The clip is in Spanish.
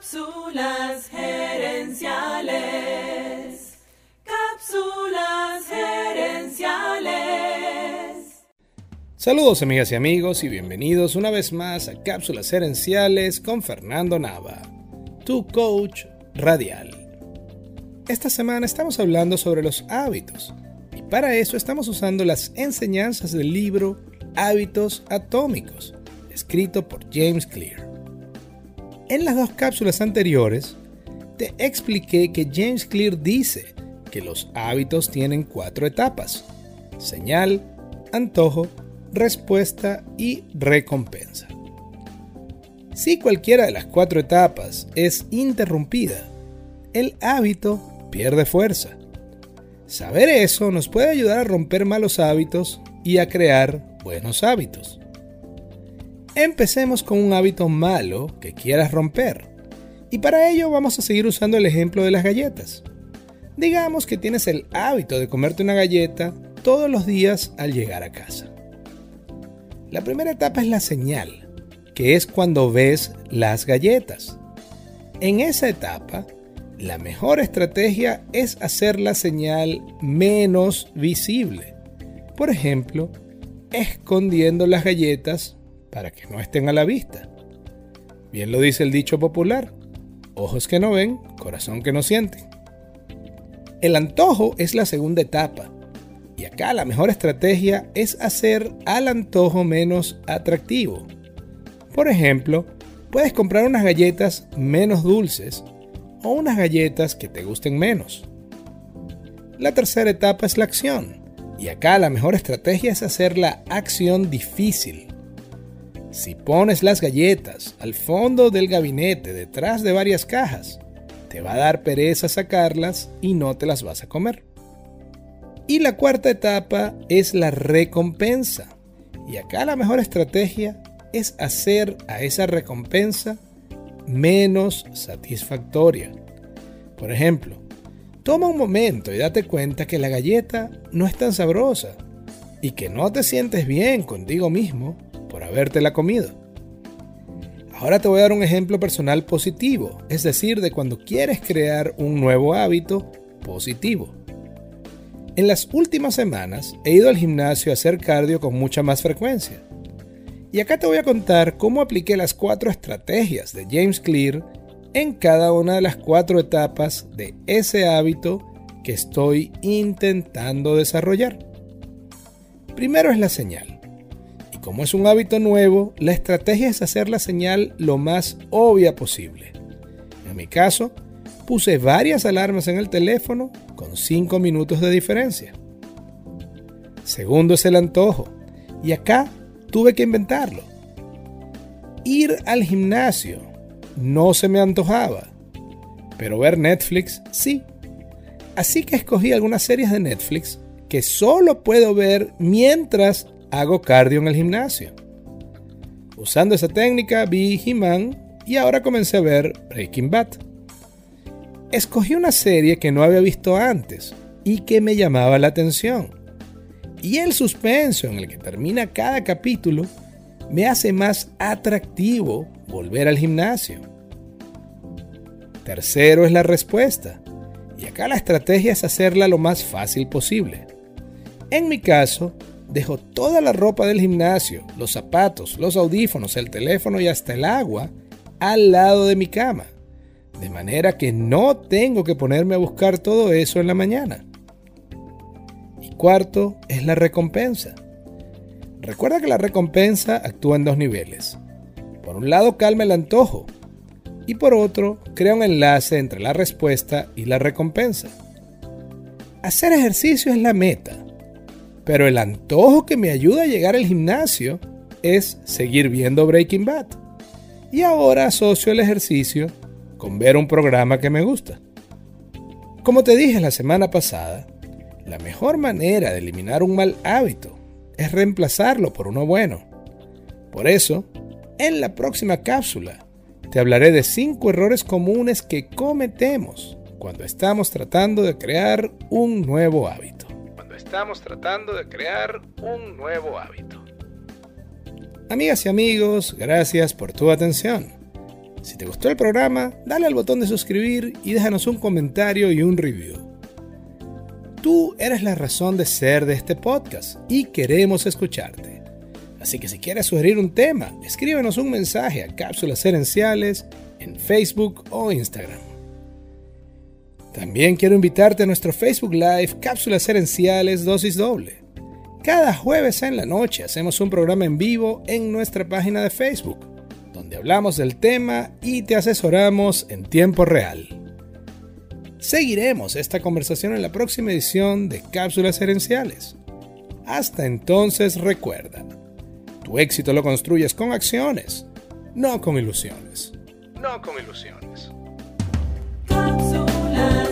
Cápsulas gerenciales. Cápsulas gerenciales. Saludos amigas y amigos y bienvenidos una vez más a Cápsulas gerenciales con Fernando Nava, tu coach radial. Esta semana estamos hablando sobre los hábitos y para eso estamos usando las enseñanzas del libro Hábitos Atómicos, escrito por James Clear. En las dos cápsulas anteriores, te expliqué que James Clear dice que los hábitos tienen cuatro etapas. Señal, antojo, respuesta y recompensa. Si cualquiera de las cuatro etapas es interrumpida, el hábito pierde fuerza. Saber eso nos puede ayudar a romper malos hábitos y a crear buenos hábitos. Empecemos con un hábito malo que quieras romper. Y para ello vamos a seguir usando el ejemplo de las galletas. Digamos que tienes el hábito de comerte una galleta todos los días al llegar a casa. La primera etapa es la señal, que es cuando ves las galletas. En esa etapa, la mejor estrategia es hacer la señal menos visible. Por ejemplo, escondiendo las galletas para que no estén a la vista. Bien lo dice el dicho popular, ojos que no ven, corazón que no siente. El antojo es la segunda etapa, y acá la mejor estrategia es hacer al antojo menos atractivo. Por ejemplo, puedes comprar unas galletas menos dulces o unas galletas que te gusten menos. La tercera etapa es la acción, y acá la mejor estrategia es hacer la acción difícil. Si pones las galletas al fondo del gabinete detrás de varias cajas, te va a dar pereza sacarlas y no te las vas a comer. Y la cuarta etapa es la recompensa. Y acá la mejor estrategia es hacer a esa recompensa menos satisfactoria. Por ejemplo, toma un momento y date cuenta que la galleta no es tan sabrosa y que no te sientes bien contigo mismo habértela comido. Ahora te voy a dar un ejemplo personal positivo, es decir, de cuando quieres crear un nuevo hábito positivo. En las últimas semanas he ido al gimnasio a hacer cardio con mucha más frecuencia. Y acá te voy a contar cómo apliqué las cuatro estrategias de James Clear en cada una de las cuatro etapas de ese hábito que estoy intentando desarrollar. Primero es la señal como es un hábito nuevo, la estrategia es hacer la señal lo más obvia posible. En mi caso, puse varias alarmas en el teléfono con 5 minutos de diferencia. Segundo es el antojo, y acá tuve que inventarlo. Ir al gimnasio no se me antojaba, pero ver Netflix sí. Así que escogí algunas series de Netflix que solo puedo ver mientras hago cardio en el gimnasio. Usando esa técnica vi He-Man y ahora comencé a ver Breaking Bad. Escogí una serie que no había visto antes y que me llamaba la atención. Y el suspenso en el que termina cada capítulo me hace más atractivo volver al gimnasio. Tercero es la respuesta. Y acá la estrategia es hacerla lo más fácil posible. En mi caso, dejo toda la ropa del gimnasio, los zapatos, los audífonos, el teléfono y hasta el agua al lado de mi cama. De manera que no tengo que ponerme a buscar todo eso en la mañana. Y cuarto es la recompensa. Recuerda que la recompensa actúa en dos niveles. Por un lado calma el antojo y por otro crea un enlace entre la respuesta y la recompensa. Hacer ejercicio es la meta, pero el antojo que me ayuda a llegar al gimnasio es seguir viendo Breaking Bad. Y ahora asocio el ejercicio con ver un programa que me gusta. Como te dije la semana pasada, la mejor manera de eliminar un mal hábito es reemplazarlo por uno bueno. Por eso, en la próxima cápsula te hablaré de 5 errores comunes que cometemos cuando estamos tratando de crear un nuevo hábito estamos tratando de crear un nuevo hábito. Amigas y amigos, gracias por tu atención. Si te gustó el programa, dale al botón de suscribir y déjanos un comentario y un review. Tú eres la razón de ser de este podcast y queremos escucharte. Así que si quieres sugerir un tema, escríbenos un mensaje a Cápsulas Herenciales en Facebook o Instagram. También quiero invitarte a nuestro Facebook Live Cápsulas Herenciales Dosis Doble. Cada jueves en la noche hacemos un programa en vivo en nuestra página de Facebook, donde hablamos del tema y te asesoramos en tiempo real. Seguiremos esta conversación en la próxima edición de Cápsulas Herenciales. Hasta entonces recuerda, tu éxito lo construyes con acciones, no con ilusiones. No con ilusiones. Cápsulas